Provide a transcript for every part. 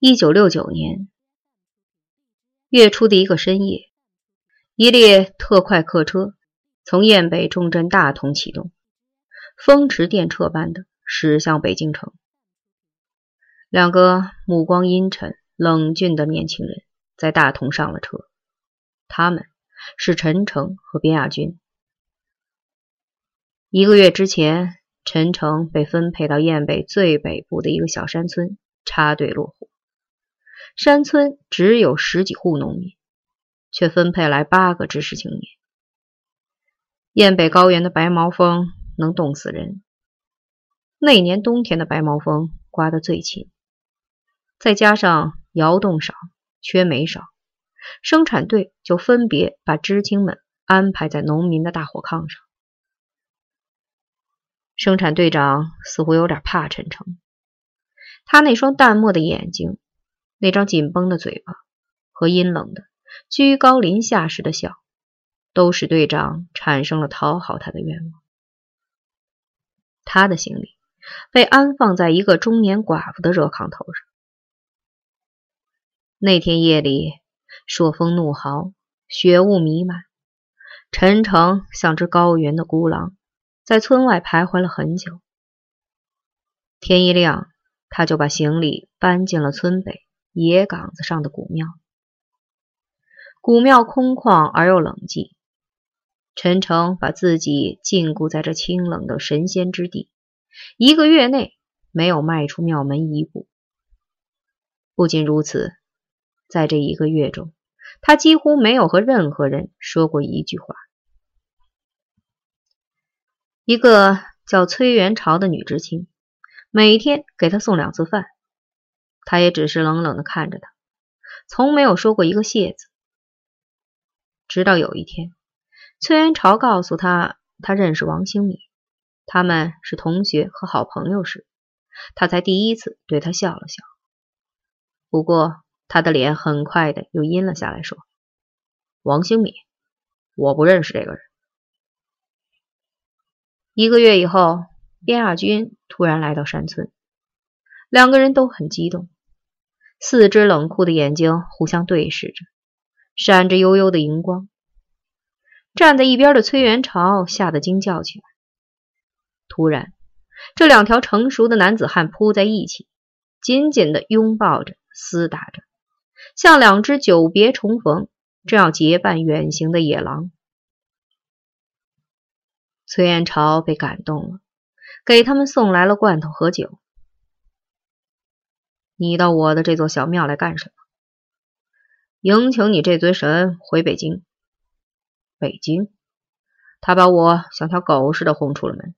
一九六九年月初的一个深夜，一列特快客车从雁北重镇大同启动，风驰电掣般的驶向北京城。两个目光阴沉、冷峻的年轻人在大同上了车，他们是陈诚和边亚军。一个月之前，陈诚被分配到雁北最北部的一个小山村插队落户。山村只有十几户农民，却分配来八个知识青年。雁北高原的白毛风能冻死人，那年冬天的白毛风刮得最勤，再加上窑洞少、缺煤少，生产队就分别把知青们安排在农民的大火炕上。生产队长似乎有点怕陈诚，他那双淡漠的眼睛。那张紧绷的嘴巴和阴冷的居高临下时的笑，都使队长产生了讨好他的愿望。他的行李被安放在一个中年寡妇的热炕头上。那天夜里，朔风怒号，雪雾弥漫，陈诚像只高原的孤狼，在村外徘徊了很久。天一亮，他就把行李搬进了村北。野岗子上的古庙，古庙空旷而又冷寂。陈诚把自己禁锢在这清冷的神仙之地，一个月内没有迈出庙门一步。不仅如此，在这一个月中，他几乎没有和任何人说过一句话。一个叫崔元朝的女知青，每天给他送两次饭。他也只是冷冷的看着他，从没有说过一个谢字。直到有一天，崔元朝告诉他他认识王兴敏，他们是同学和好朋友时，他才第一次对他笑了笑。不过他的脸很快的又阴了下来，说：“王兴敏，我不认识这个人。”一个月以后，边亚军突然来到山村，两个人都很激动。四只冷酷的眼睛互相对视着，闪着幽幽的荧光。站在一边的崔元朝吓得惊叫起来。突然，这两条成熟的男子汉扑在一起，紧紧地拥抱着，厮打着，像两只久别重逢、正要结伴远行的野狼。崔元朝被感动了，给他们送来了罐头和酒。你到我的这座小庙来干什么？迎请你这尊神回北京。北京，他把我像条狗似的轰出了门。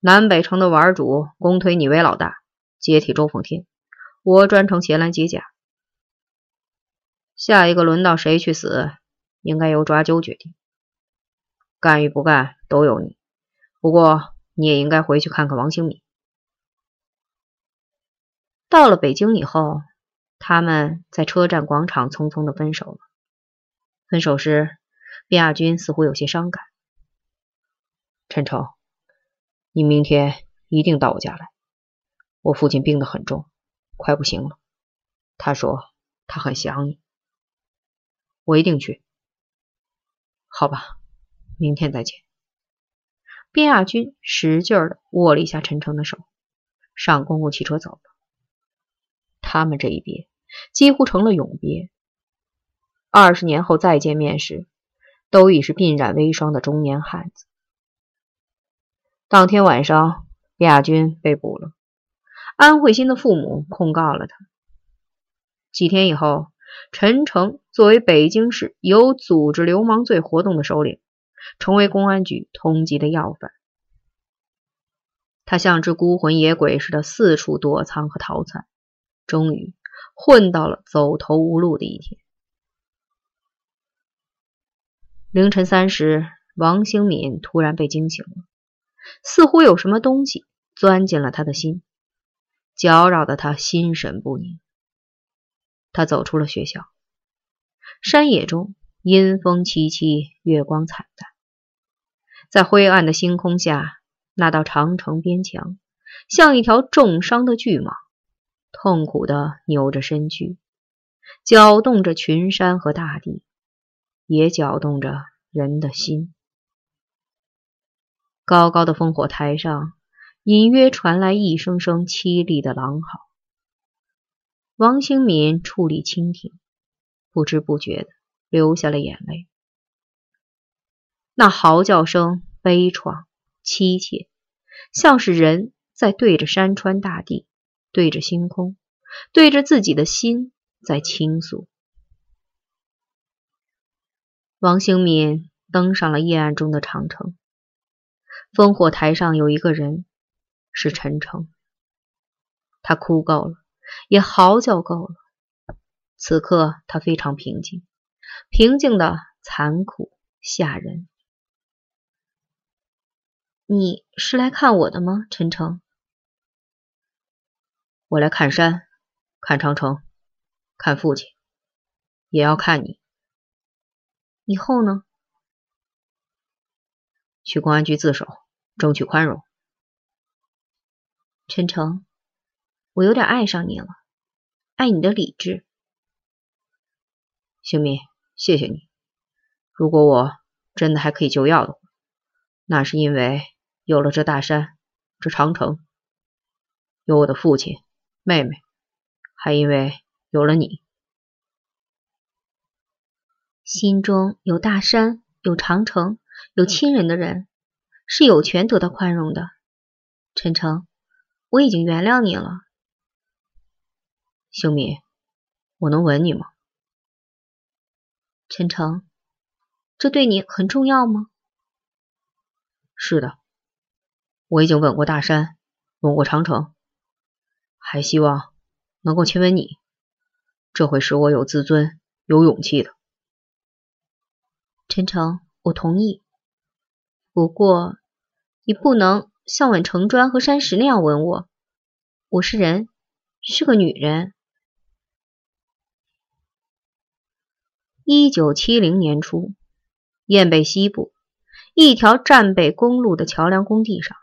南北城的玩主公推你为老大，接替周奉天，我专程前来接驾。下一个轮到谁去死，应该由抓阄决定。干与不干都由你。不过你也应该回去看看王兴敏。到了北京以后，他们在车站广场匆匆的分手了。分手时，边亚军似乎有些伤感。陈诚，你明天一定到我家来。我父亲病得很重，快不行了。他说他很想你。我一定去。好吧，明天再见。边亚军使劲的握了一下陈诚的手，上公共汽车走了。他们这一别，几乎成了永别。二十年后再见面时，都已是鬓染微霜的中年汉子。当天晚上，亚军被捕了。安慧心的父母控告了他。几天以后，陈诚作为北京市有组织流氓罪活动的首领，成为公安局通缉的要犯。他像只孤魂野鬼似的四处躲藏和逃窜。终于混到了走投无路的一天。凌晨三时，王兴敏突然被惊醒了，似乎有什么东西钻进了他的心，搅扰的他心神不宁。他走出了学校，山野中阴风凄凄，月光惨淡，在灰暗的星空下，那道长城边墙像一条重伤的巨蟒。痛苦的扭着身躯，搅动着群山和大地，也搅动着人的心。高高的烽火台上，隐约传来一声声凄厉的狼嚎。王兴敏矗立蜻蜓，不知不觉地流下了眼泪。那嚎叫声悲怆凄切，像是人在对着山川大地，对着星空，对着自己的心在倾诉。王兴敏登上了夜暗中的长城。烽火台上有一个人，是陈诚。他哭够了，也嚎叫够了。此刻他非常平静，平静的残酷吓人。你是来看我的吗，陈诚？我来看山，看长城，看父亲，也要看你。以后呢？去公安局自首，争取宽容。陈诚，我有点爱上你了，爱你的理智。星敏，谢谢你。如果我真的还可以救药的话，那是因为有了这大山，这长城，有我的父亲、妹妹，还因为有了你。心中有大山，有长城。有亲人的人是有权得到宽容的，陈诚，我已经原谅你了。秀敏，我能吻你吗？陈诚，这对你很重要吗？是的，我已经吻过大山，吻过长城，还希望能够亲吻你，这会使我有自尊、有勇气的。陈诚，我同意。不过，你不能像吻城砖和山石那样吻我。我是人，是个女人。一九七零年初，雁北西部一条战备公路的桥梁工地上，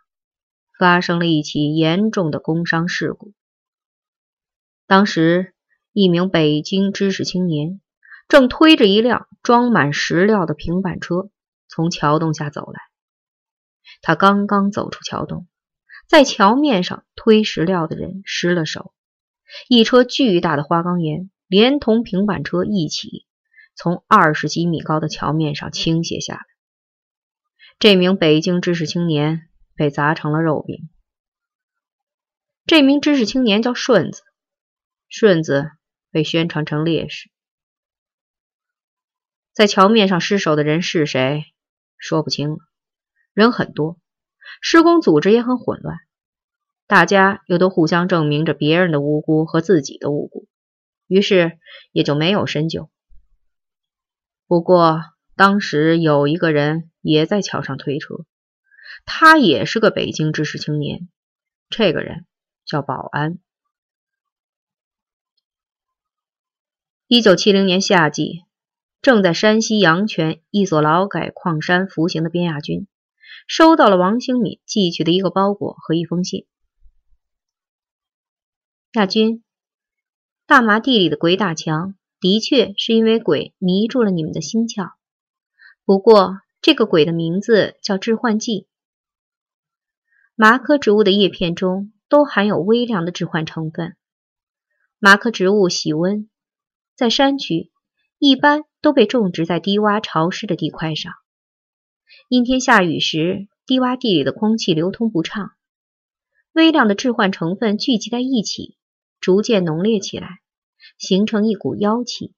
发生了一起严重的工伤事故。当时，一名北京知识青年正推着一辆装满石料的平板车从桥洞下走来。他刚刚走出桥洞，在桥面上推石料的人失了手，一车巨大的花岗岩连同平板车一起从二十几米高的桥面上倾泻下来。这名北京知识青年被砸成了肉饼。这名知识青年叫顺子，顺子被宣传成烈士。在桥面上失手的人是谁，说不清。人很多，施工组织也很混乱，大家又都互相证明着别人的无辜和自己的无辜，于是也就没有深究。不过当时有一个人也在桥上推车，他也是个北京知识青年，这个人叫保安。一九七零年夏季，正在山西阳泉一所劳改矿山服刑的边亚军。收到了王兴敏寄去的一个包裹和一封信。亚军，大麻地里的鬼打墙，的确是因为鬼迷住了你们的心窍。不过，这个鬼的名字叫致幻剂。麻科植物的叶片中都含有微量的致幻成分。麻科植物喜温，在山区一般都被种植在低洼潮湿的地块上。阴天下雨时，低洼地里的空气流通不畅，微量的致幻成分聚集在一起，逐渐浓烈起来，形成一股妖气，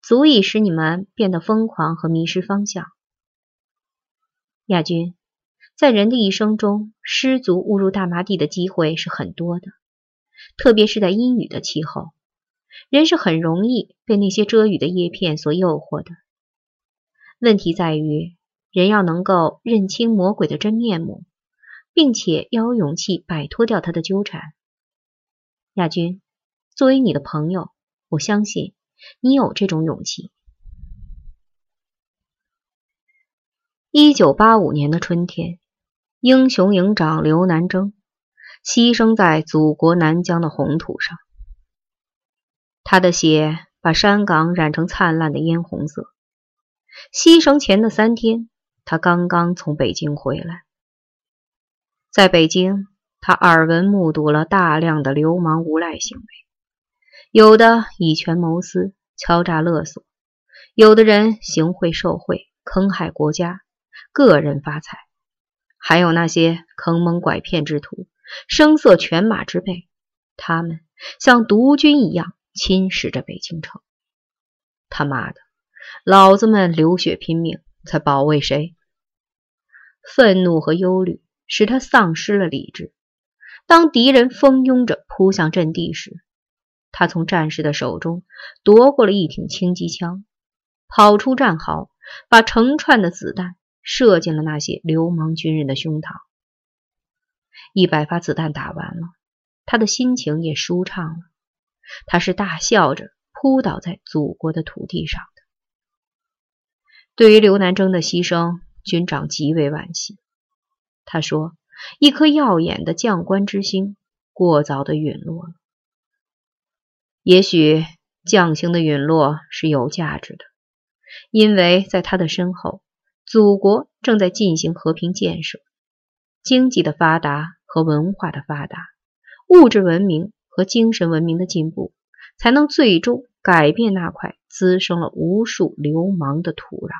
足以使你们变得疯狂和迷失方向。亚军，在人的一生中，失足误入大麻地的机会是很多的，特别是在阴雨的气候，人是很容易被那些遮雨的叶片所诱惑的。问题在于。人要能够认清魔鬼的真面目，并且要有勇气摆脱掉他的纠缠。亚军，作为你的朋友，我相信你有这种勇气。一九八五年的春天，英雄营长刘南征牺牲在祖国南疆的红土上。他的血把山岗染成灿烂的嫣红色。牺牲前的三天，他刚刚从北京回来。在北京，他耳闻目睹了大量的流氓无赖行为，有的以权谋私、敲诈勒索，有的人行贿受贿、坑害国家、个人发财，还有那些坑蒙拐骗之徒、声色犬马之辈，他们像毒菌一样侵蚀着北京城。他妈的！老子们流血拼命，在保卫谁？愤怒和忧虑使他丧失了理智。当敌人蜂拥着扑向阵地时，他从战士的手中夺过了一挺轻机枪，跑出战壕，把成串的子弹射进了那些流氓军人的胸膛。一百发子弹打完了，他的心情也舒畅了。他是大笑着扑倒在祖国的土地上的。对于刘南征的牺牲，军长极为惋惜。他说：“一颗耀眼的将官之星，过早的陨落了。也许将星的陨落是有价值的，因为在他的身后，祖国正在进行和平建设，经济的发达和文化的发达，物质文明和精神文明的进步，才能最终改变那块滋生了无数流氓的土壤。”